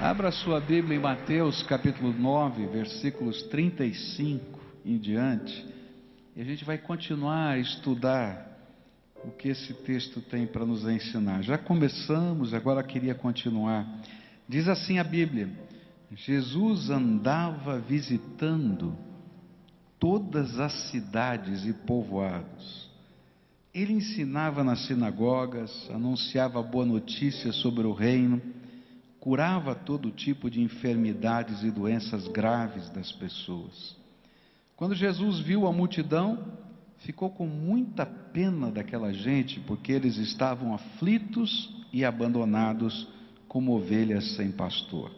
Abra sua Bíblia em Mateus capítulo 9, versículos 35 em diante, e a gente vai continuar a estudar o que esse texto tem para nos ensinar. Já começamos, agora queria continuar. Diz assim a Bíblia: Jesus andava visitando todas as cidades e povoados. Ele ensinava nas sinagogas, anunciava boa notícia sobre o reino curava todo tipo de enfermidades e doenças graves das pessoas. Quando Jesus viu a multidão, ficou com muita pena daquela gente, porque eles estavam aflitos e abandonados como ovelhas sem pastor.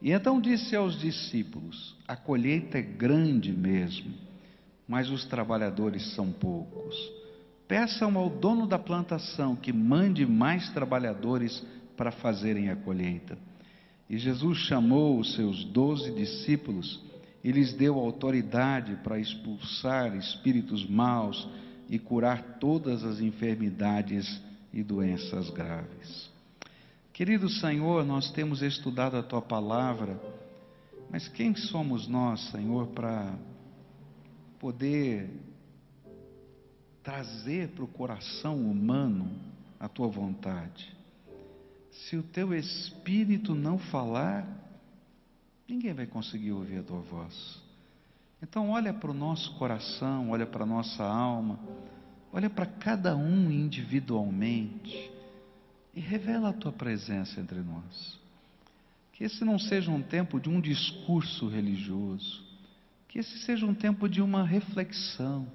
E então disse aos discípulos: A colheita é grande mesmo, mas os trabalhadores são poucos. Peçam ao dono da plantação que mande mais trabalhadores para fazerem a colheita. E Jesus chamou os seus doze discípulos e lhes deu autoridade para expulsar espíritos maus e curar todas as enfermidades e doenças graves. Querido Senhor, nós temos estudado a tua palavra, mas quem somos nós, Senhor, para poder trazer para o coração humano a tua vontade? Se o teu espírito não falar, ninguém vai conseguir ouvir a tua voz. Então, olha para o nosso coração, olha para a nossa alma, olha para cada um individualmente e revela a tua presença entre nós. Que esse não seja um tempo de um discurso religioso, que esse seja um tempo de uma reflexão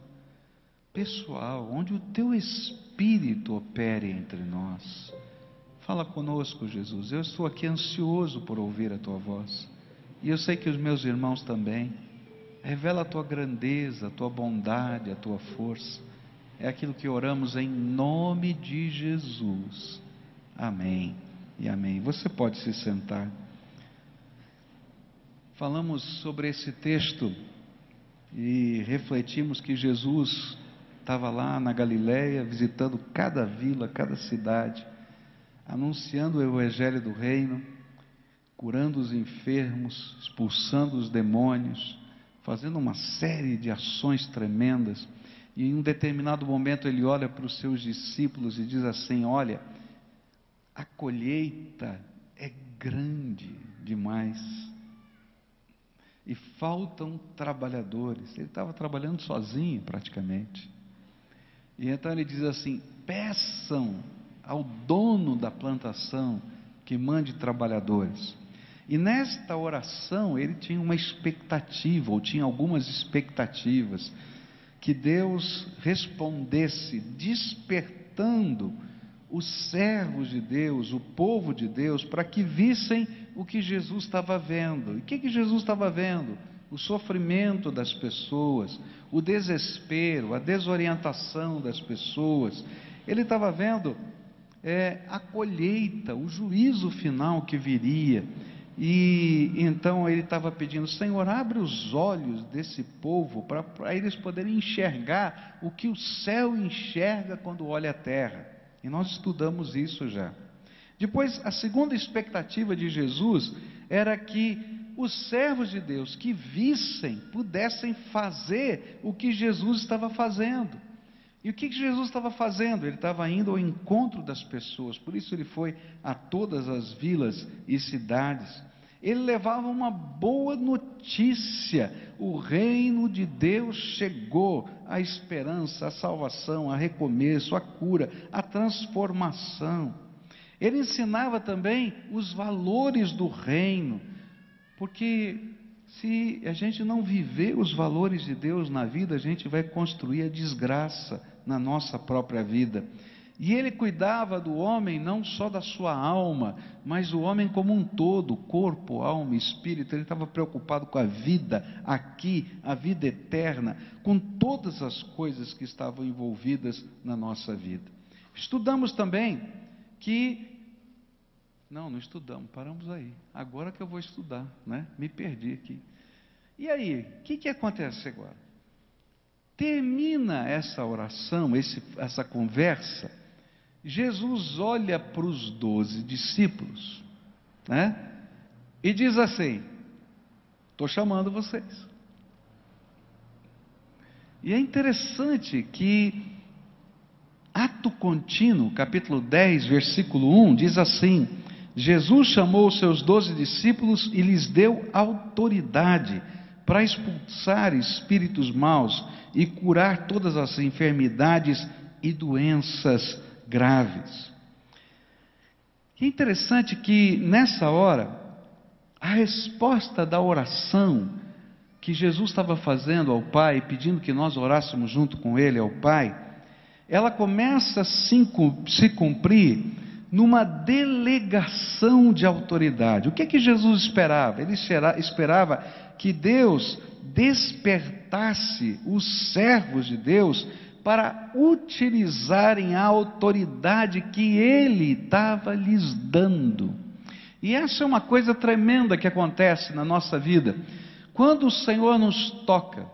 pessoal, onde o teu espírito opere entre nós Fala conosco, Jesus. Eu estou aqui ansioso por ouvir a tua voz. E eu sei que os meus irmãos também. Revela a tua grandeza, a tua bondade, a tua força. É aquilo que oramos em nome de Jesus. Amém e amém. Você pode se sentar. Falamos sobre esse texto e refletimos que Jesus estava lá na Galiléia visitando cada vila, cada cidade anunciando o evangelho do reino, curando os enfermos, expulsando os demônios, fazendo uma série de ações tremendas. E em um determinado momento ele olha para os seus discípulos e diz assim: Olha, a colheita é grande demais e faltam trabalhadores. Ele estava trabalhando sozinho praticamente. E então ele diz assim: peçam ao dono da plantação que mande trabalhadores. E nesta oração ele tinha uma expectativa, ou tinha algumas expectativas, que Deus respondesse, despertando os servos de Deus, o povo de Deus, para que vissem o que Jesus estava vendo. E o que, que Jesus estava vendo? O sofrimento das pessoas, o desespero, a desorientação das pessoas. Ele estava vendo é, a colheita, o juízo final que viria. E então ele estava pedindo: Senhor, abre os olhos desse povo para eles poderem enxergar o que o céu enxerga quando olha a terra. E nós estudamos isso já. Depois, a segunda expectativa de Jesus era que os servos de Deus que vissem pudessem fazer o que Jesus estava fazendo. E o que Jesus estava fazendo? Ele estava indo ao encontro das pessoas, por isso ele foi a todas as vilas e cidades. Ele levava uma boa notícia: o reino de Deus chegou, a esperança, a salvação, a recomeço, a cura, a transformação. Ele ensinava também os valores do reino, porque se a gente não viver os valores de Deus na vida, a gente vai construir a desgraça na nossa própria vida. E ele cuidava do homem não só da sua alma, mas o homem como um todo, corpo, alma, espírito. Ele estava preocupado com a vida aqui, a vida eterna, com todas as coisas que estavam envolvidas na nossa vida. Estudamos também que não, não estudamos, paramos aí. Agora que eu vou estudar, né? Me perdi aqui. E aí, o que, que acontece agora? Termina essa oração, esse, essa conversa, Jesus olha para os doze discípulos, né? e diz assim: Estou chamando vocês. E é interessante que Ato Contínuo, capítulo 10, versículo 1, diz assim: Jesus chamou os seus doze discípulos e lhes deu autoridade para expulsar espíritos maus e curar todas as enfermidades e doenças graves. É interessante que nessa hora, a resposta da oração que Jesus estava fazendo ao Pai, pedindo que nós orássemos junto com Ele ao Pai, ela começa a se cumprir numa delegação de autoridade. O que é que Jesus esperava? Ele esperava que Deus despertasse os servos de Deus para utilizarem a autoridade que Ele estava lhes dando. E essa é uma coisa tremenda que acontece na nossa vida. Quando o Senhor nos toca,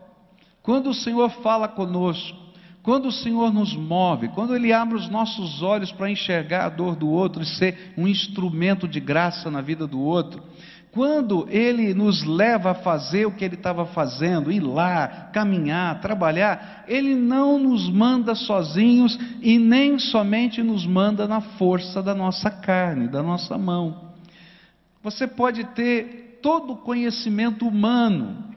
quando o Senhor fala conosco, quando o Senhor nos move, quando Ele abre os nossos olhos para enxergar a dor do outro e ser um instrumento de graça na vida do outro, quando Ele nos leva a fazer o que Ele estava fazendo, ir lá, caminhar, trabalhar, Ele não nos manda sozinhos e nem somente nos manda na força da nossa carne, da nossa mão. Você pode ter todo o conhecimento humano,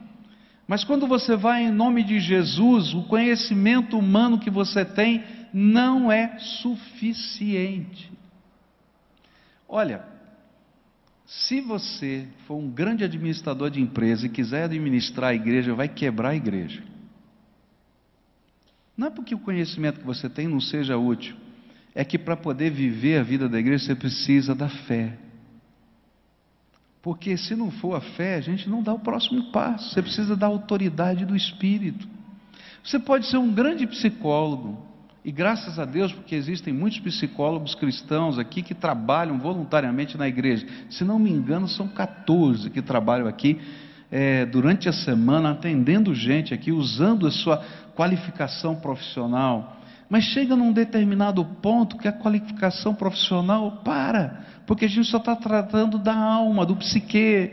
mas quando você vai em nome de Jesus, o conhecimento humano que você tem não é suficiente. Olha, se você for um grande administrador de empresa e quiser administrar a igreja, vai quebrar a igreja. Não é porque o conhecimento que você tem não seja útil, é que para poder viver a vida da igreja você precisa da fé. Porque se não for a fé, a gente não dá o próximo passo. Você precisa da autoridade do Espírito. Você pode ser um grande psicólogo, e graças a Deus, porque existem muitos psicólogos cristãos aqui que trabalham voluntariamente na igreja. Se não me engano, são 14 que trabalham aqui é, durante a semana, atendendo gente aqui, usando a sua qualificação profissional. Mas chega num determinado ponto que a qualificação profissional para porque a gente só está tratando da alma, do psique.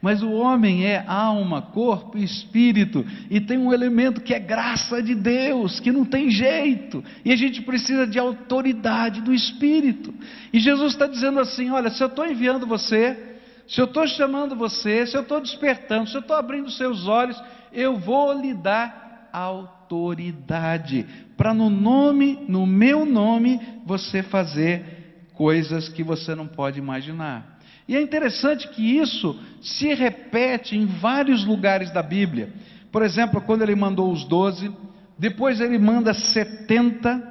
Mas o homem é alma, corpo e espírito, e tem um elemento que é graça de Deus, que não tem jeito, e a gente precisa de autoridade do espírito. E Jesus está dizendo assim: olha, se eu estou enviando você, se eu estou chamando você, se eu estou despertando, se eu estou abrindo seus olhos, eu vou lhe dar autoridade, para no nome, no meu nome, você fazer coisas que você não pode imaginar. E é interessante que isso se repete em vários lugares da Bíblia. Por exemplo, quando ele mandou os doze, depois ele manda setenta,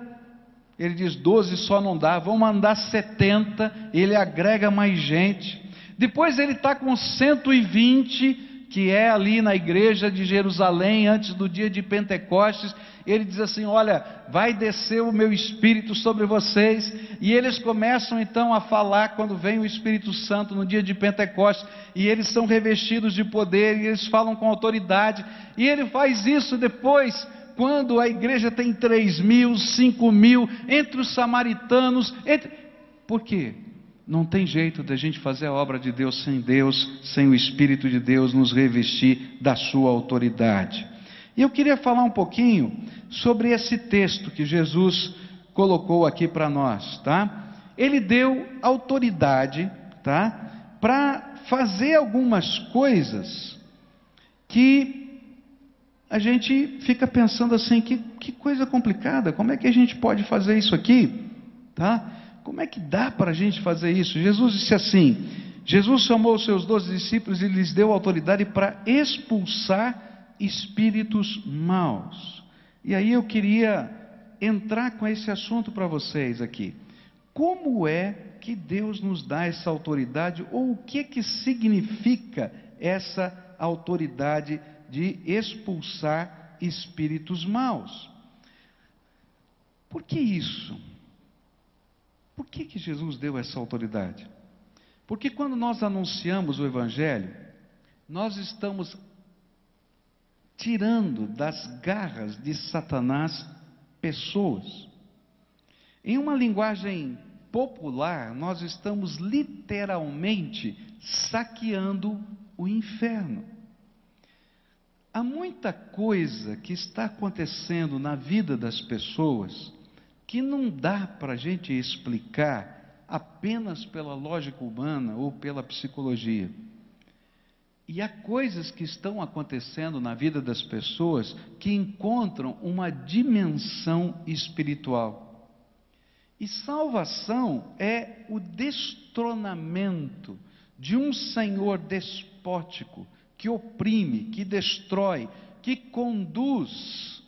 ele diz doze só não dá, vão mandar setenta, ele agrega mais gente. Depois ele está com 120 que é ali na igreja de Jerusalém, antes do dia de Pentecostes, ele diz assim: Olha, vai descer o meu espírito sobre vocês, e eles começam então a falar quando vem o Espírito Santo no dia de Pentecostes, e eles são revestidos de poder, e eles falam com autoridade, e ele faz isso depois quando a igreja tem três mil, cinco mil, entre os samaritanos, entre... por quê? Não tem jeito da gente fazer a obra de Deus sem Deus, sem o Espírito de Deus nos revestir da sua autoridade. E eu queria falar um pouquinho sobre esse texto que Jesus colocou aqui para nós, tá? Ele deu autoridade, tá? Para fazer algumas coisas que a gente fica pensando assim, que, que coisa complicada, como é que a gente pode fazer isso aqui, tá? Como é que dá para a gente fazer isso? Jesus disse assim: Jesus chamou os seus doze discípulos e lhes deu autoridade para expulsar espíritos maus. E aí eu queria entrar com esse assunto para vocês aqui. Como é que Deus nos dá essa autoridade ou o que que significa essa autoridade de expulsar espíritos maus? Por que isso? Por que, que Jesus deu essa autoridade? Porque quando nós anunciamos o Evangelho, nós estamos tirando das garras de Satanás pessoas. Em uma linguagem popular, nós estamos literalmente saqueando o inferno. Há muita coisa que está acontecendo na vida das pessoas que não dá para a gente explicar apenas pela lógica humana ou pela psicologia. E há coisas que estão acontecendo na vida das pessoas que encontram uma dimensão espiritual. E salvação é o destronamento de um senhor despótico que oprime, que destrói, que conduz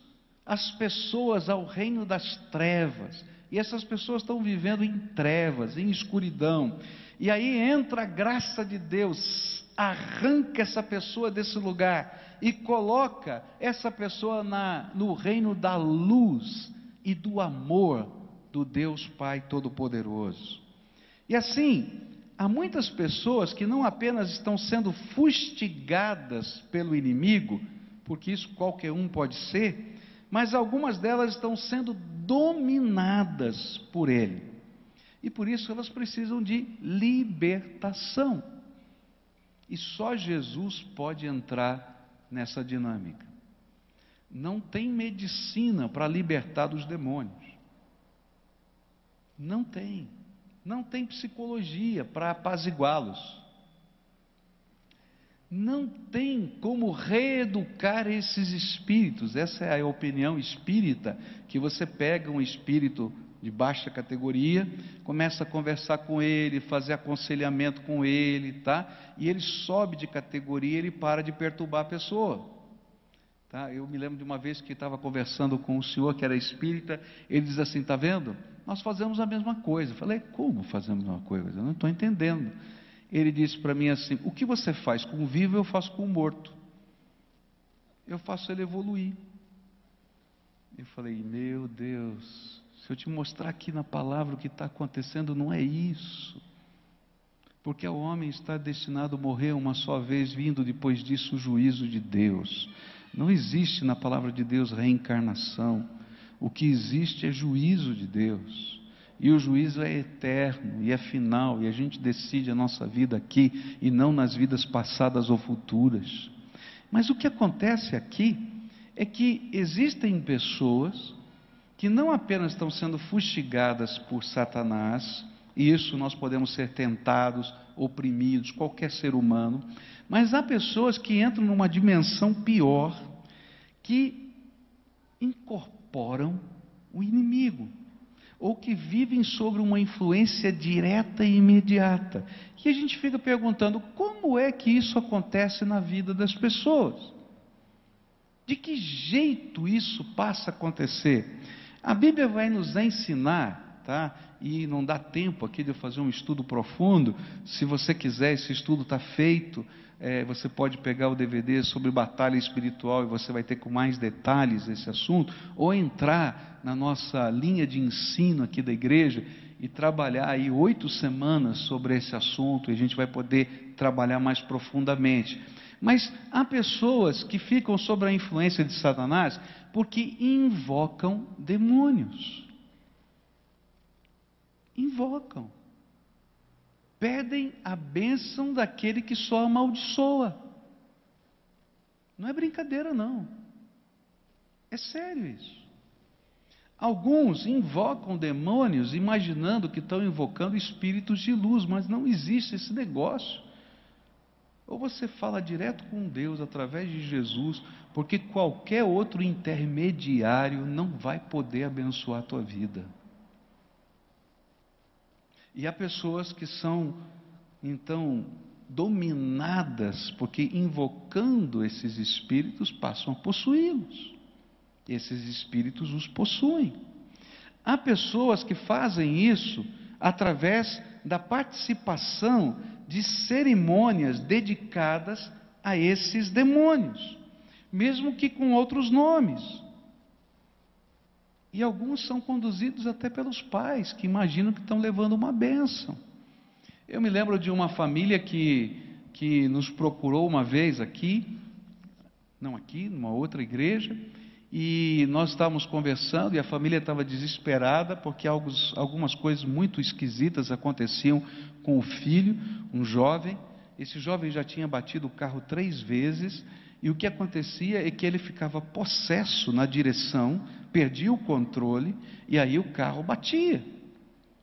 as pessoas ao reino das trevas. E essas pessoas estão vivendo em trevas, em escuridão. E aí entra a graça de Deus, arranca essa pessoa desse lugar e coloca essa pessoa na, no reino da luz e do amor do Deus Pai Todo-Poderoso. E assim, há muitas pessoas que não apenas estão sendo fustigadas pelo inimigo, porque isso qualquer um pode ser, mas algumas delas estão sendo dominadas por ele. E por isso elas precisam de libertação. E só Jesus pode entrar nessa dinâmica. Não tem medicina para libertar dos demônios. Não tem. Não tem psicologia para apaziguá-los. Não tem como reeducar esses espíritos. Essa é a opinião espírita, que você pega um espírito de baixa categoria, começa a conversar com ele, fazer aconselhamento com ele, tá? E ele sobe de categoria, ele para de perturbar a pessoa. Tá? Eu me lembro de uma vez que estava conversando com um senhor que era espírita, ele diz assim: "Tá vendo? Nós fazemos a mesma coisa". Eu falei: "Como fazemos a mesma coisa? Eu não estou entendendo" ele disse para mim assim: O que você faz com o vivo, eu faço com o morto. Eu faço ele evoluir. Eu falei: Meu Deus, se eu te mostrar aqui na palavra o que está acontecendo, não é isso. Porque o homem está destinado a morrer uma só vez, vindo depois disso o juízo de Deus. Não existe na palavra de Deus reencarnação. O que existe é juízo de Deus. E o juízo é eterno e é final, e a gente decide a nossa vida aqui e não nas vidas passadas ou futuras. Mas o que acontece aqui é que existem pessoas que não apenas estão sendo fustigadas por Satanás, e isso nós podemos ser tentados, oprimidos, qualquer ser humano, mas há pessoas que entram numa dimensão pior, que incorporam o inimigo ou que vivem sobre uma influência direta e imediata. E a gente fica perguntando como é que isso acontece na vida das pessoas? De que jeito isso passa a acontecer? A Bíblia vai nos ensinar, tá? E não dá tempo aqui de eu fazer um estudo profundo. Se você quiser, esse estudo está feito. É, você pode pegar o DVD sobre batalha espiritual e você vai ter com mais detalhes esse assunto, ou entrar na nossa linha de ensino aqui da igreja e trabalhar aí oito semanas sobre esse assunto, e a gente vai poder trabalhar mais profundamente. Mas há pessoas que ficam sob a influência de Satanás porque invocam demônios. Invocam pedem a bênção daquele que só amaldiçoa. Não é brincadeira, não. É sério isso. Alguns invocam demônios imaginando que estão invocando espíritos de luz, mas não existe esse negócio. Ou você fala direto com Deus através de Jesus, porque qualquer outro intermediário não vai poder abençoar a tua vida. E há pessoas que são, então, dominadas, porque invocando esses espíritos passam a possuí-los. Esses espíritos os possuem. Há pessoas que fazem isso através da participação de cerimônias dedicadas a esses demônios, mesmo que com outros nomes. E alguns são conduzidos até pelos pais, que imaginam que estão levando uma bênção. Eu me lembro de uma família que, que nos procurou uma vez aqui, não aqui, numa outra igreja, e nós estávamos conversando e a família estava desesperada porque alguns, algumas coisas muito esquisitas aconteciam com o filho, um jovem. Esse jovem já tinha batido o carro três vezes e o que acontecia é que ele ficava possesso na direção, perdia o controle e aí o carro batia.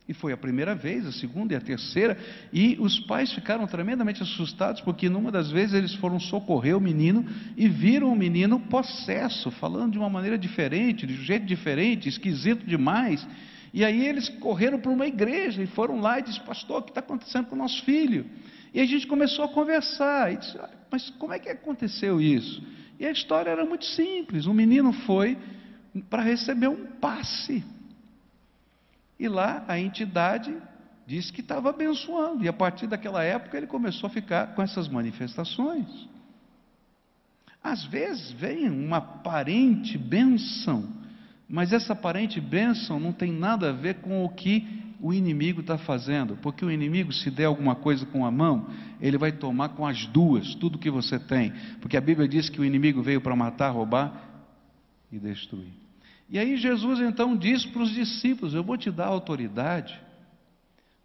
E foi a primeira vez, a segunda e a terceira, e os pais ficaram tremendamente assustados, porque numa das vezes eles foram socorrer o menino e viram o menino possesso, falando de uma maneira diferente, de um jeito diferente, esquisito demais. E aí eles correram para uma igreja e foram lá e disseram, pastor, o que está acontecendo com o nosso filho? E a gente começou a conversar, e disse, mas como é que aconteceu isso? E a história era muito simples, o menino foi para receber um passe e lá a entidade disse que estava abençoando. E a partir daquela época ele começou a ficar com essas manifestações. Às vezes vem uma aparente bênção, mas essa aparente bênção não tem nada a ver com o que o inimigo está fazendo, porque o inimigo, se der alguma coisa com a mão, ele vai tomar com as duas tudo que você tem, porque a Bíblia diz que o inimigo veio para matar, roubar e destruir. E aí Jesus então diz para os discípulos: Eu vou te dar autoridade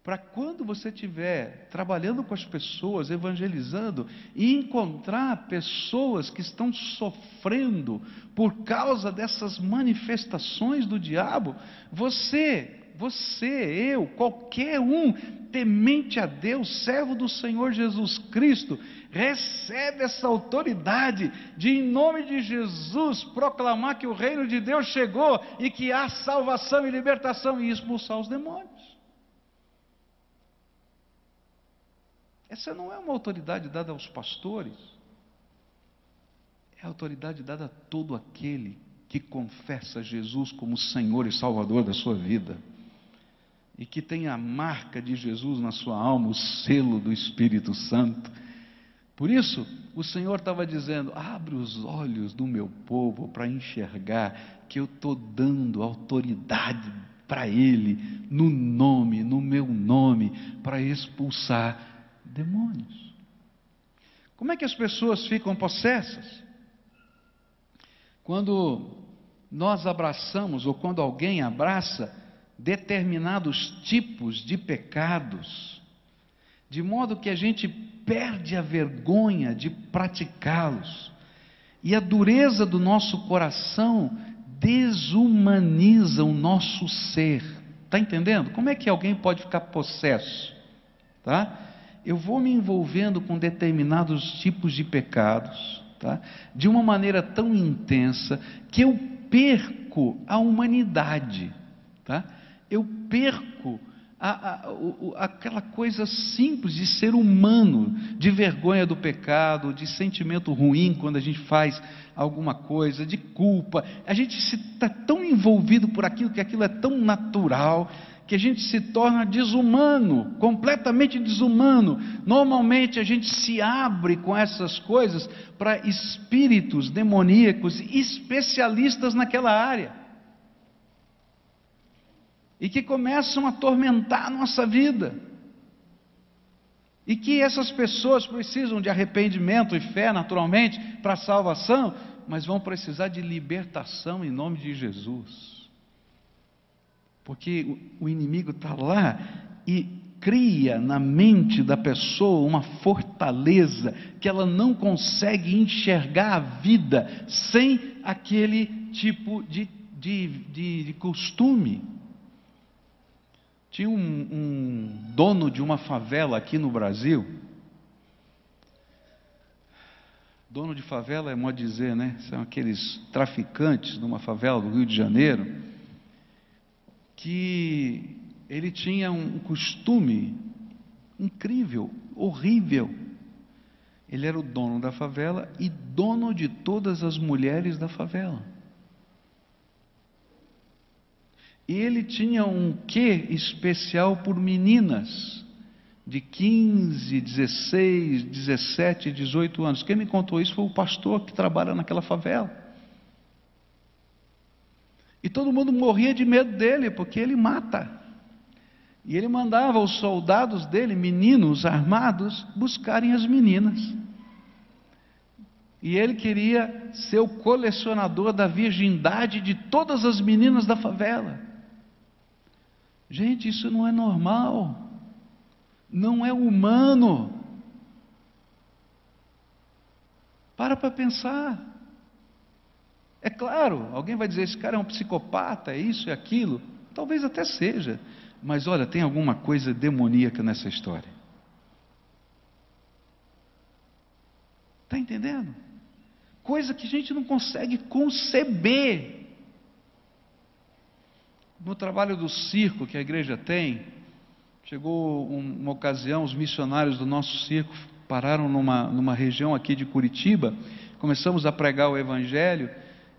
para quando você estiver trabalhando com as pessoas, evangelizando, e encontrar pessoas que estão sofrendo por causa dessas manifestações do diabo, você você, eu, qualquer um temente a Deus, servo do Senhor Jesus Cristo, recebe essa autoridade de, em nome de Jesus, proclamar que o reino de Deus chegou e que há salvação e libertação e expulsar os demônios. Essa não é uma autoridade dada aos pastores, é autoridade dada a todo aquele que confessa Jesus como Senhor e Salvador da sua vida e que tem a marca de Jesus na sua alma, o selo do Espírito Santo. Por isso, o Senhor estava dizendo: abre os olhos do meu povo para enxergar que eu estou dando autoridade para ele, no nome, no meu nome, para expulsar demônios. Como é que as pessoas ficam possessas? Quando nós abraçamos, ou quando alguém abraça determinados tipos de pecados, de modo que a gente perde a vergonha de praticá-los, e a dureza do nosso coração desumaniza o nosso ser. Está entendendo? Como é que alguém pode ficar possesso? Tá? Eu vou me envolvendo com determinados tipos de pecados, tá? de uma maneira tão intensa que eu perco a humanidade. Tá? Eu perco a, a, a, aquela coisa simples de ser humano, de vergonha do pecado, de sentimento ruim quando a gente faz alguma coisa, de culpa. A gente está tão envolvido por aquilo que aquilo é tão natural que a gente se torna desumano, completamente desumano. Normalmente a gente se abre com essas coisas para espíritos demoníacos especialistas naquela área e que começam a atormentar a nossa vida. E que essas pessoas precisam de arrependimento e fé, naturalmente, para a salvação, mas vão precisar de libertação em nome de Jesus. Porque o inimigo está lá e cria na mente da pessoa uma fortaleza que ela não consegue enxergar a vida sem aquele tipo de, de, de, de costume. Tinha um, um dono de uma favela aqui no Brasil. Dono de favela é modo dizer, né? São aqueles traficantes de uma favela do Rio de Janeiro. Que ele tinha um costume incrível, horrível. Ele era o dono da favela e dono de todas as mulheres da favela. E ele tinha um quê especial por meninas de 15, 16, 17, 18 anos. Quem me contou isso foi o pastor que trabalha naquela favela. E todo mundo morria de medo dele, porque ele mata. E ele mandava os soldados dele, meninos armados, buscarem as meninas. E ele queria ser o colecionador da virgindade de todas as meninas da favela. Gente, isso não é normal. Não é humano. Para para pensar. É claro, alguém vai dizer: esse cara é um psicopata, é isso, é aquilo. Talvez até seja. Mas olha, tem alguma coisa demoníaca nessa história. Está entendendo? Coisa que a gente não consegue conceber. No trabalho do circo que a igreja tem, chegou uma ocasião, os missionários do nosso circo pararam numa, numa região aqui de Curitiba, começamos a pregar o Evangelho,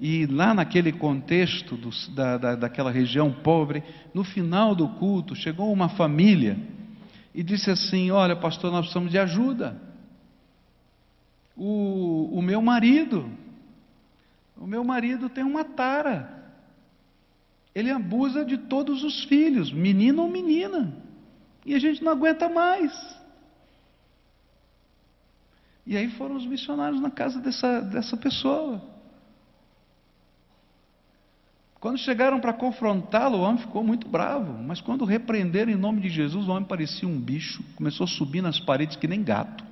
e lá naquele contexto do, da, da, daquela região pobre, no final do culto, chegou uma família e disse assim: Olha, pastor, nós precisamos de ajuda o, o meu marido, o meu marido tem uma tara. Ele abusa de todos os filhos, menino ou menina. E a gente não aguenta mais. E aí foram os missionários na casa dessa, dessa pessoa. Quando chegaram para confrontá-lo, o homem ficou muito bravo. Mas quando repreenderam em nome de Jesus, o homem parecia um bicho, começou a subir nas paredes que nem gato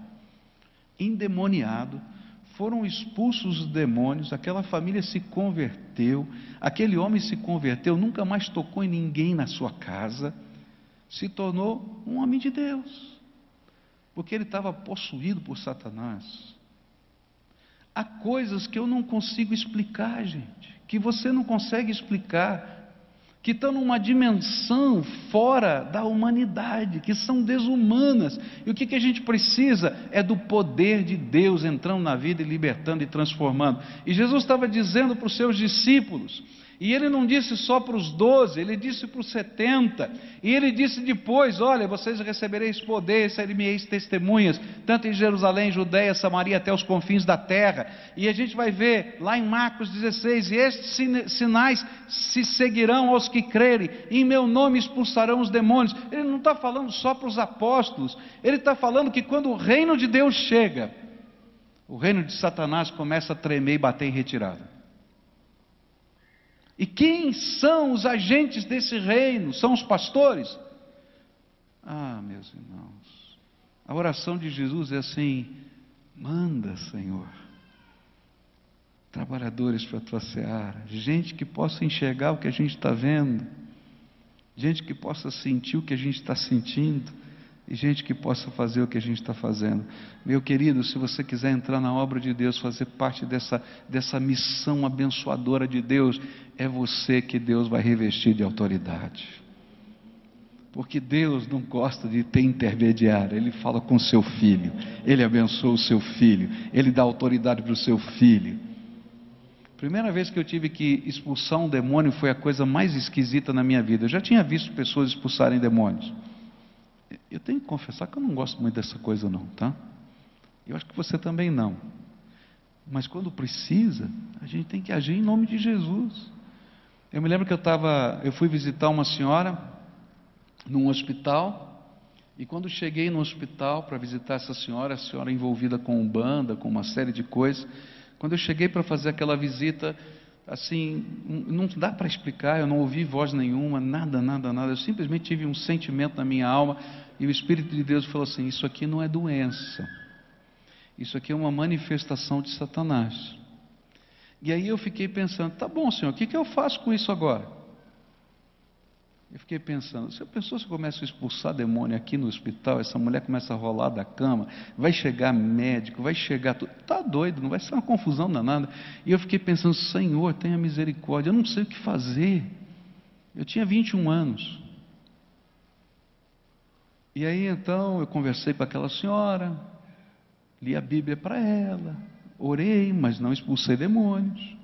endemoniado, foram expulsos os demônios, aquela família se converteu, aquele homem se converteu, nunca mais tocou em ninguém na sua casa, se tornou um homem de Deus, porque ele estava possuído por Satanás. Há coisas que eu não consigo explicar, gente, que você não consegue explicar que estão numa dimensão fora da humanidade, que são desumanas. E o que, que a gente precisa é do poder de Deus entrando na vida e libertando e transformando. E Jesus estava dizendo para os seus discípulos: e ele não disse só para os doze, ele disse para os setenta. E ele disse depois: Olha, vocês recebereis poder, sereis testemunhas, tanto em Jerusalém, Judéia, Samaria, até os confins da terra. E a gente vai ver lá em Marcos 16: E estes sinais se seguirão aos que crerem, em meu nome expulsarão os demônios. Ele não está falando só para os apóstolos, ele está falando que quando o reino de Deus chega, o reino de Satanás começa a tremer e bater em retirada. E quem são os agentes desse reino? São os pastores? Ah, meus irmãos, a oração de Jesus é assim: manda, Senhor, trabalhadores para a tua seara, gente que possa enxergar o que a gente está vendo, gente que possa sentir o que a gente está sentindo e gente que possa fazer o que a gente está fazendo. Meu querido, se você quiser entrar na obra de Deus, fazer parte dessa, dessa missão abençoadora de Deus, é você que Deus vai revestir de autoridade. Porque Deus não gosta de ter intermediário, Ele fala com seu filho, Ele abençoa o seu filho, Ele dá autoridade para o seu filho. Primeira vez que eu tive que expulsar um demônio foi a coisa mais esquisita na minha vida. Eu já tinha visto pessoas expulsarem demônios. Eu tenho que confessar que eu não gosto muito dessa coisa, não, tá? Eu acho que você também não. Mas quando precisa, a gente tem que agir em nome de Jesus. Eu me lembro que eu estava, eu fui visitar uma senhora num hospital, e quando cheguei no hospital para visitar essa senhora, a senhora envolvida com banda, com uma série de coisas, quando eu cheguei para fazer aquela visita, assim, não dá para explicar, eu não ouvi voz nenhuma, nada, nada, nada, eu simplesmente tive um sentimento na minha alma, e o Espírito de Deus falou assim: Isso aqui não é doença, isso aqui é uma manifestação de Satanás. E aí eu fiquei pensando: Tá bom, Senhor, o que, que eu faço com isso agora? Eu fiquei pensando, se a pessoa começa a expulsar demônio aqui no hospital, essa mulher começa a rolar da cama, vai chegar médico, vai chegar tudo, está doido, não vai ser uma confusão danada. E eu fiquei pensando, Senhor, tenha misericórdia, eu não sei o que fazer. Eu tinha 21 anos. E aí então eu conversei com aquela senhora, li a Bíblia para ela, orei, mas não expulsei demônios.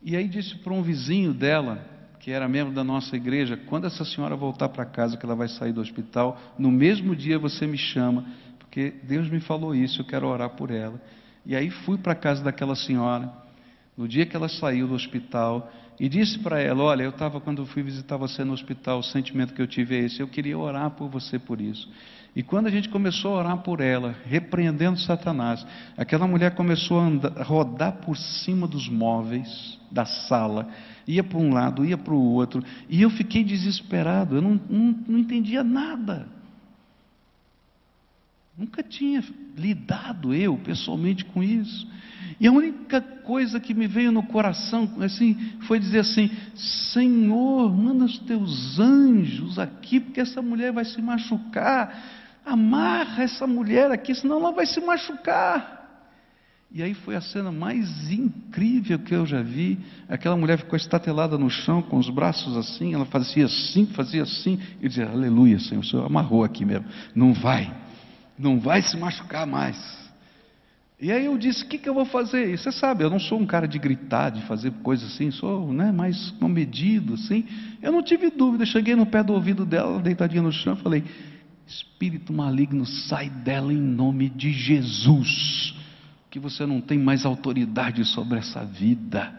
E aí disse para um vizinho dela, que era membro da nossa igreja, quando essa senhora voltar para casa, que ela vai sair do hospital, no mesmo dia você me chama, porque Deus me falou isso, eu quero orar por ela. E aí fui para a casa daquela senhora. No dia que ela saiu do hospital, e disse para ela: Olha, eu estava quando fui visitar você no hospital, o sentimento que eu tive é esse, eu queria orar por você por isso. E quando a gente começou a orar por ela, repreendendo Satanás, aquela mulher começou a, andar, rodar por cima dos móveis da sala, ia para um lado, ia para o outro, e eu fiquei desesperado, eu não, não, não entendia nada. Nunca tinha lidado eu pessoalmente com isso. E a única coisa que me veio no coração, assim, foi dizer assim: Senhor, manda os teus anjos aqui, porque essa mulher vai se machucar. Amarra essa mulher aqui, senão ela vai se machucar. E aí foi a cena mais incrível que eu já vi. Aquela mulher ficou estatelada no chão, com os braços assim, ela fazia assim, fazia assim, e dizia: Aleluia, Senhor, o Senhor amarrou aqui mesmo. Não vai, não vai se machucar mais. E aí eu disse: o que, que eu vou fazer? E você sabe, eu não sou um cara de gritar, de fazer coisas assim, sou né, mais comedido, assim. Eu não tive dúvida, cheguei no pé do ouvido dela, deitadinha no chão, falei: Espírito maligno, sai dela em nome de Jesus, que você não tem mais autoridade sobre essa vida.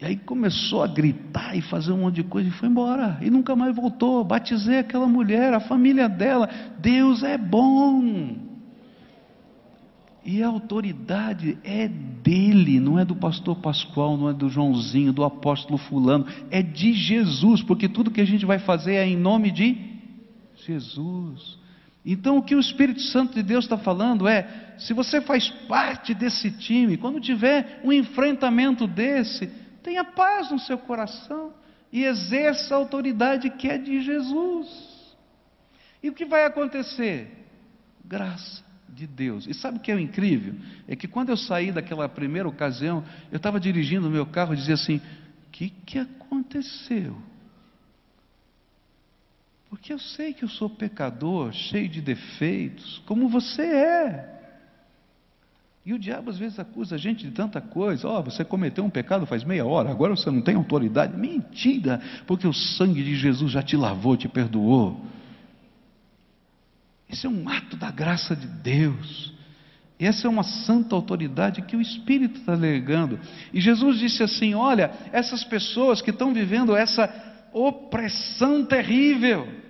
E aí começou a gritar e fazer um monte de coisa e foi embora. E nunca mais voltou. Batizei aquela mulher, a família dela. Deus é bom. E a autoridade é dele, não é do pastor Pascoal, não é do Joãozinho, do apóstolo Fulano, é de Jesus, porque tudo que a gente vai fazer é em nome de Jesus. Então o que o Espírito Santo de Deus está falando é: se você faz parte desse time, quando tiver um enfrentamento desse, tenha paz no seu coração e exerça a autoridade que é de Jesus. E o que vai acontecer? Graça de Deus. E sabe o que é incrível? É que quando eu saí daquela primeira ocasião, eu estava dirigindo o meu carro e dizia assim: o que, que aconteceu? Porque eu sei que eu sou pecador, cheio de defeitos, como você é. E o diabo às vezes acusa a gente de tanta coisa. Ó, oh, você cometeu um pecado faz meia hora, agora você não tem autoridade. Mentira, porque o sangue de Jesus já te lavou, te perdoou. Isso é um ato da graça de Deus. Essa é uma santa autoridade que o Espírito está delegando. E Jesus disse assim: Olha, essas pessoas que estão vivendo essa opressão terrível,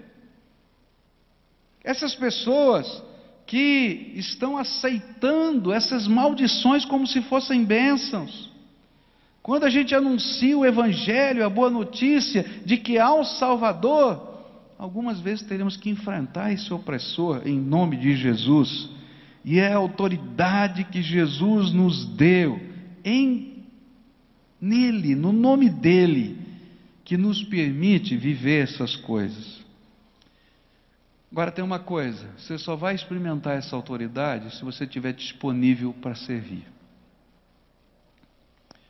essas pessoas que estão aceitando essas maldições como se fossem bênçãos. Quando a gente anuncia o Evangelho, a boa notícia de que há um Salvador, algumas vezes teremos que enfrentar esse opressor em nome de Jesus. E é a autoridade que Jesus nos deu em nele, no nome dele, que nos permite viver essas coisas. Agora tem uma coisa: você só vai experimentar essa autoridade se você estiver disponível para servir.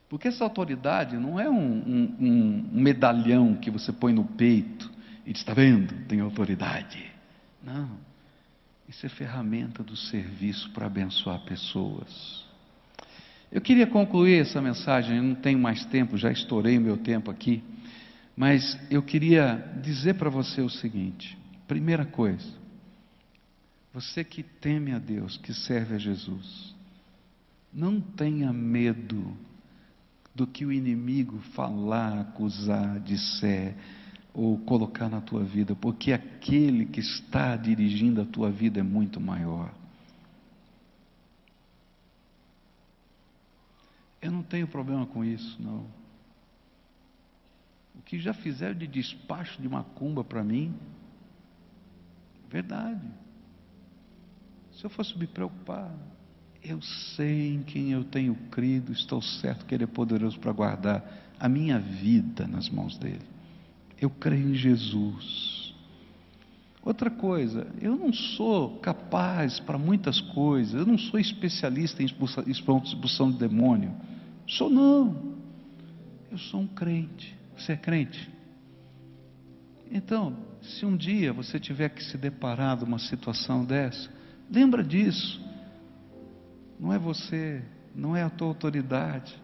Porque essa autoridade não é um, um, um medalhão que você põe no peito e diz: está vendo, tem autoridade. Não. Isso é ferramenta do serviço para abençoar pessoas. Eu queria concluir essa mensagem, eu não tenho mais tempo, já estourei o meu tempo aqui, mas eu queria dizer para você o seguinte: primeira coisa, você que teme a Deus, que serve a Jesus, não tenha medo do que o inimigo falar, acusar, disser, ou colocar na tua vida, porque aquele que está dirigindo a tua vida é muito maior. Eu não tenho problema com isso, não. O que já fizeram de despacho de macumba para mim, verdade. Se eu fosse me preocupar, eu sei em quem eu tenho crido, estou certo que Ele é poderoso para guardar a minha vida nas mãos dEle. Eu creio em Jesus. Outra coisa, eu não sou capaz para muitas coisas, eu não sou especialista em expulsão, expulsão de demônio. Sou não. Eu sou um crente. Você é crente? Então, se um dia você tiver que se deparar com uma situação dessa, lembra disso. Não é você, não é a tua autoridade,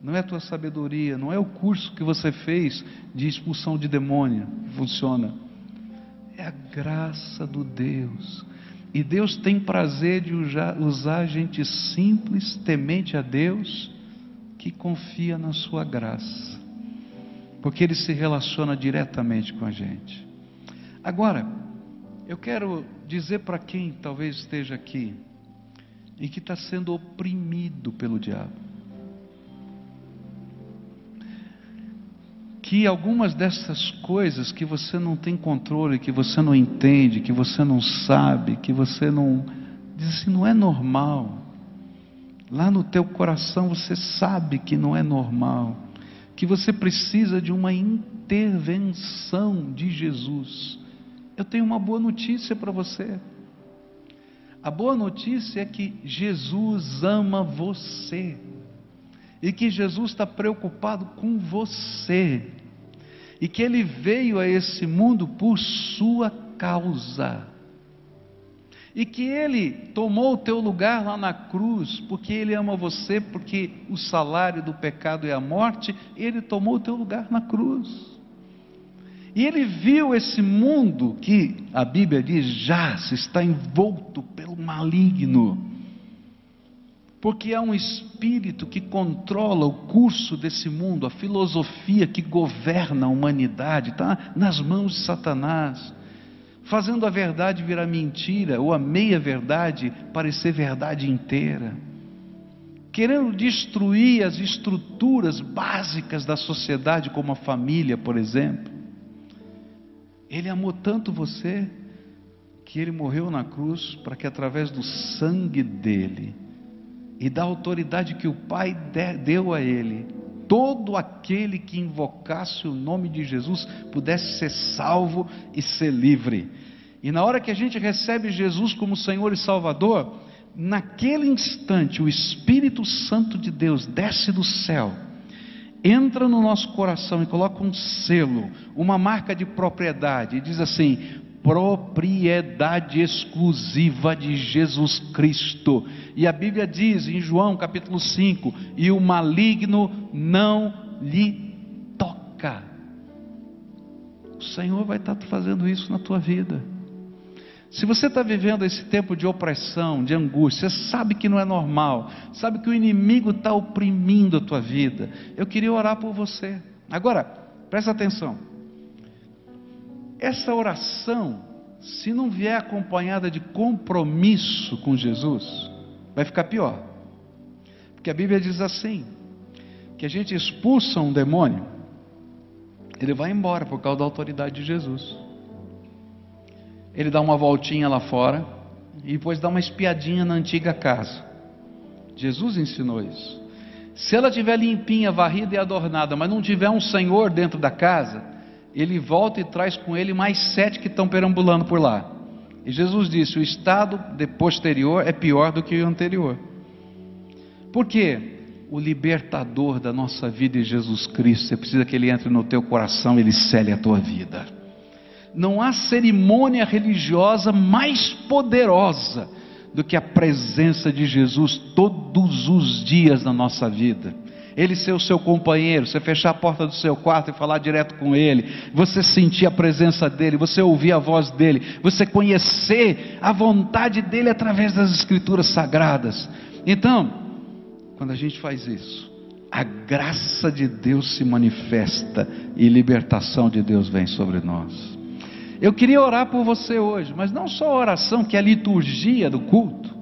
não é a tua sabedoria, não é o curso que você fez de expulsão de demônio que funciona. É a graça do Deus. E Deus tem prazer de usar gente simples, temente a Deus, que confia na sua graça. porque Ele se relaciona diretamente com a gente. Agora, eu quero dizer para quem talvez esteja aqui e que está sendo oprimido pelo diabo, que algumas dessas coisas que você não tem controle, que você não entende, que você não sabe, que você não diz assim, não é normal. Lá no teu coração você sabe que não é normal, que você precisa de uma intervenção de Jesus. Eu tenho uma boa notícia para você. A boa notícia é que Jesus ama você e que Jesus está preocupado com você e que Ele veio a esse mundo por sua causa e que Ele tomou o teu lugar lá na cruz, porque Ele ama você, porque o salário do pecado é a morte, Ele tomou o teu lugar na cruz. E Ele viu esse mundo que a Bíblia diz já se está envolto pelo maligno, porque há um espírito que controla o curso desse mundo, a filosofia que governa a humanidade, está nas mãos de Satanás fazendo a verdade virar mentira, ou a meia-verdade parecer verdade inteira, querendo destruir as estruturas básicas da sociedade, como a família, por exemplo. Ele amou tanto você que ele morreu na cruz para que através do sangue dele e da autoridade que o Pai deu a ele, todo aquele que invocasse o nome de Jesus pudesse ser salvo e ser livre. E na hora que a gente recebe Jesus como Senhor e Salvador, naquele instante o Espírito Santo de Deus desce do céu, entra no nosso coração e coloca um selo, uma marca de propriedade, e diz assim: propriedade exclusiva de Jesus Cristo. E a Bíblia diz em João capítulo 5: e o maligno não lhe toca. O Senhor vai estar fazendo isso na tua vida. Se você está vivendo esse tempo de opressão, de angústia, sabe que não é normal, sabe que o inimigo está oprimindo a tua vida, eu queria orar por você. Agora, presta atenção. Essa oração, se não vier acompanhada de compromisso com Jesus, vai ficar pior. Porque a Bíblia diz assim: que a gente expulsa um demônio, ele vai embora por causa da autoridade de Jesus ele dá uma voltinha lá fora e depois dá uma espiadinha na antiga casa. Jesus ensinou isso. Se ela tiver limpinha, varrida e adornada, mas não tiver um Senhor dentro da casa, ele volta e traz com ele mais sete que estão perambulando por lá. E Jesus disse: o estado posterior é pior do que o anterior. Por quê? O libertador da nossa vida é Jesus Cristo. Você precisa que ele entre no teu coração, ele cele a tua vida não há cerimônia religiosa mais poderosa do que a presença de Jesus todos os dias na nossa vida. Ele ser o seu companheiro, você fechar a porta do seu quarto e falar direto com ele, você sentir a presença dele, você ouvir a voz dele, você conhecer a vontade dele através das escrituras sagradas. Então, quando a gente faz isso, a graça de Deus se manifesta e libertação de Deus vem sobre nós. Eu queria orar por você hoje, mas não só a oração que é a liturgia do culto,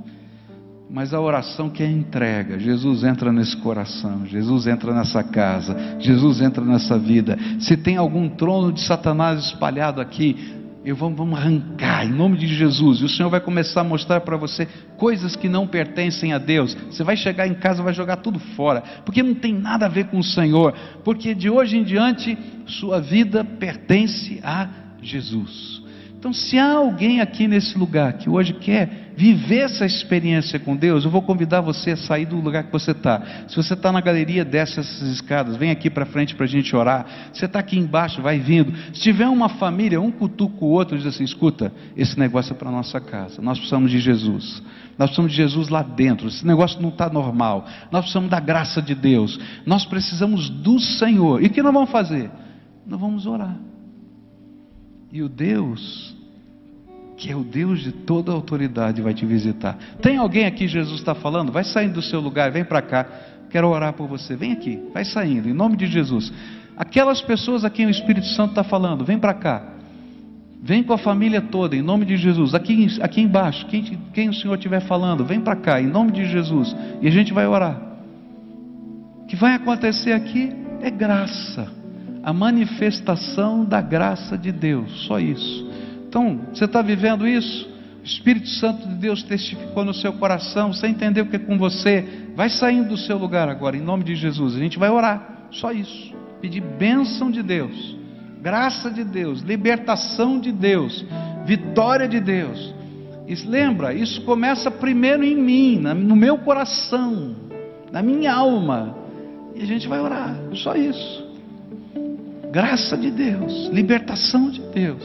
mas a oração que é entrega. Jesus entra nesse coração, Jesus entra nessa casa, Jesus entra nessa vida. Se tem algum trono de Satanás espalhado aqui, eu vamos, vamos arrancar em nome de Jesus. E o Senhor vai começar a mostrar para você coisas que não pertencem a Deus. Você vai chegar em casa, vai jogar tudo fora, porque não tem nada a ver com o Senhor. Porque de hoje em diante sua vida pertence a Jesus. Então, se há alguém aqui nesse lugar que hoje quer viver essa experiência com Deus, eu vou convidar você a sair do lugar que você está. Se você está na galeria, desce essas escadas, vem aqui para frente para a gente orar. Se você está aqui embaixo, vai vindo. Se tiver uma família, um cutuca o outro, diz assim: escuta, esse negócio é para nossa casa. Nós precisamos de Jesus. Nós precisamos de Jesus lá dentro. Esse negócio não está normal. Nós precisamos da graça de Deus. Nós precisamos do Senhor. E o que nós vamos fazer? Nós vamos orar. E o Deus, que é o Deus de toda autoridade, vai te visitar. Tem alguém aqui, Jesus está falando? Vai saindo do seu lugar, vem para cá. Quero orar por você. Vem aqui, vai saindo, em nome de Jesus. Aquelas pessoas a quem o Espírito Santo está falando, vem para cá. Vem com a família toda, em nome de Jesus. Aqui, aqui embaixo, quem, quem o Senhor estiver falando, vem para cá, em nome de Jesus. E a gente vai orar. O que vai acontecer aqui é graça. A manifestação da graça de Deus. Só isso. Então, você está vivendo isso? O Espírito Santo de Deus testificou no seu coração. Você entendeu o que é com você? Vai saindo do seu lugar agora, em nome de Jesus. A gente vai orar. Só isso. Pedir bênção de Deus graça de Deus, libertação de Deus, vitória de Deus. E lembra, isso começa primeiro em mim, no meu coração, na minha alma. E a gente vai orar, só isso. Graça de Deus, libertação de Deus,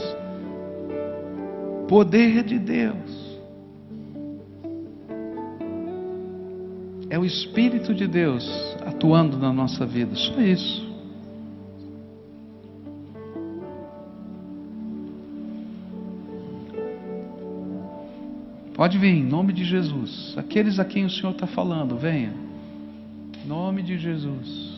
poder de Deus. É o Espírito de Deus atuando na nossa vida, só isso. Pode vir, em nome de Jesus. Aqueles a quem o Senhor está falando, venha. Em nome de Jesus.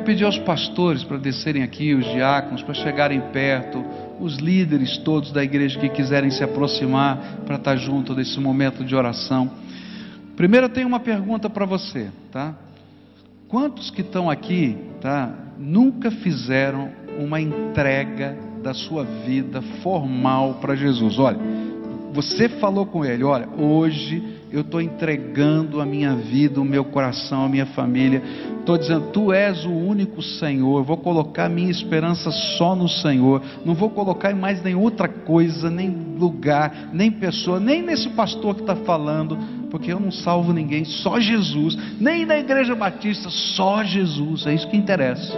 Queria pedir aos pastores para descerem aqui, os diáconos, para chegarem perto, os líderes todos da igreja que quiserem se aproximar para estar junto nesse momento de oração. Primeiro eu tenho uma pergunta para você, tá? Quantos que estão aqui, tá? Nunca fizeram uma entrega da sua vida formal para Jesus? Olha, você falou com ele, olha, hoje eu estou entregando a minha vida, o meu coração, a minha família. Estou dizendo, Tu és o único Senhor. Vou colocar minha esperança só no Senhor. Não vou colocar em mais nem outra coisa, nem lugar, nem pessoa, nem nesse pastor que está falando, porque eu não salvo ninguém, só Jesus. Nem na igreja batista, só Jesus. É isso que interessa.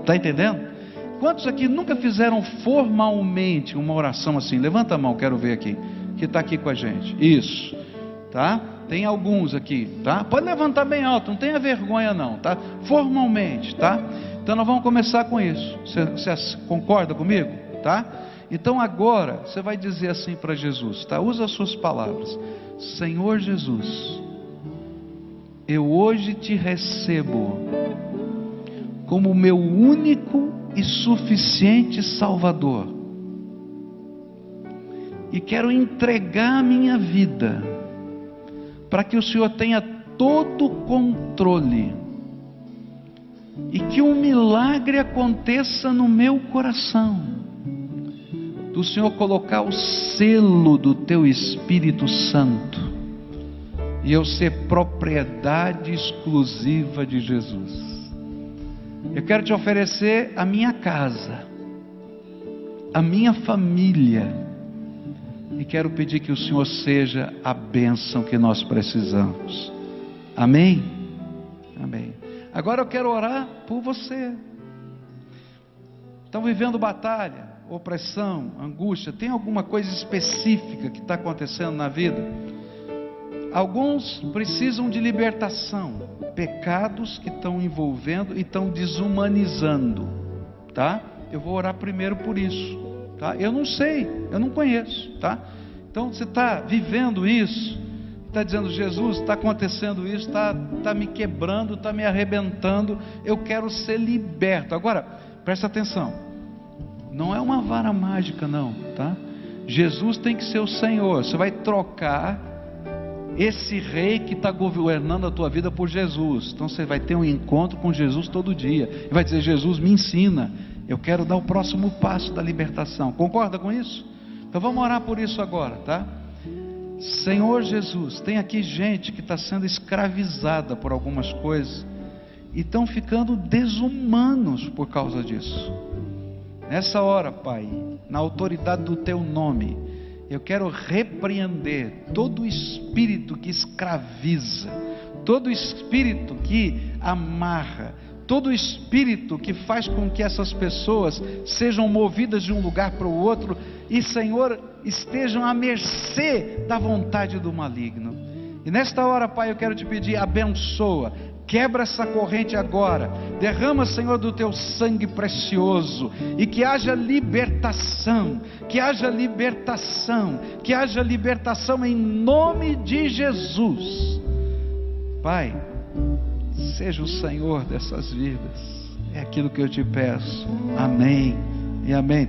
Está entendendo? Quantos aqui nunca fizeram formalmente uma oração assim? Levanta a mão, quero ver aqui. Que está aqui com a gente. Isso tá? Tem alguns aqui, tá? Pode levantar bem alto, não tenha vergonha não, tá? Formalmente, tá? Então nós vamos começar com isso. Você, concorda comigo, tá? Então agora você vai dizer assim para Jesus, tá? Usa as suas palavras. Senhor Jesus, eu hoje te recebo como meu único e suficiente Salvador. E quero entregar minha vida para que o Senhor tenha todo o controle e que um milagre aconteça no meu coração, do Senhor colocar o selo do teu Espírito Santo e eu ser propriedade exclusiva de Jesus. Eu quero te oferecer a minha casa, a minha família, e quero pedir que o Senhor seja a bênção que nós precisamos. Amém? Amém. Agora eu quero orar por você. Estão vivendo batalha, opressão, angústia, tem alguma coisa específica que está acontecendo na vida? Alguns precisam de libertação, pecados que estão envolvendo e estão desumanizando, tá? Eu vou orar primeiro por isso. Tá? Eu não sei, eu não conheço. Tá? Então você está vivendo isso, está dizendo, Jesus, está acontecendo isso, está tá me quebrando, está me arrebentando, eu quero ser liberto. Agora, presta atenção, não é uma vara mágica, não, tá? Jesus tem que ser o Senhor, você vai trocar esse rei que está governando a tua vida por Jesus. Então você vai ter um encontro com Jesus todo dia. E vai dizer: Jesus, me ensina. Eu quero dar o próximo passo da libertação. Concorda com isso? Então vamos orar por isso agora, tá? Senhor Jesus, tem aqui gente que está sendo escravizada por algumas coisas e estão ficando desumanos por causa disso. Nessa hora, Pai, na autoridade do Teu nome, eu quero repreender todo espírito que escraviza, todo espírito que amarra, todo espírito que faz com que essas pessoas sejam movidas de um lugar para o outro e, Senhor, estejam à mercê da vontade do maligno. E nesta hora, Pai, eu quero te pedir, abençoa Quebra essa corrente agora. Derrama, Senhor, do teu sangue precioso. E que haja libertação. Que haja libertação. Que haja libertação em nome de Jesus. Pai, seja o Senhor dessas vidas. É aquilo que eu te peço. Amém e amém.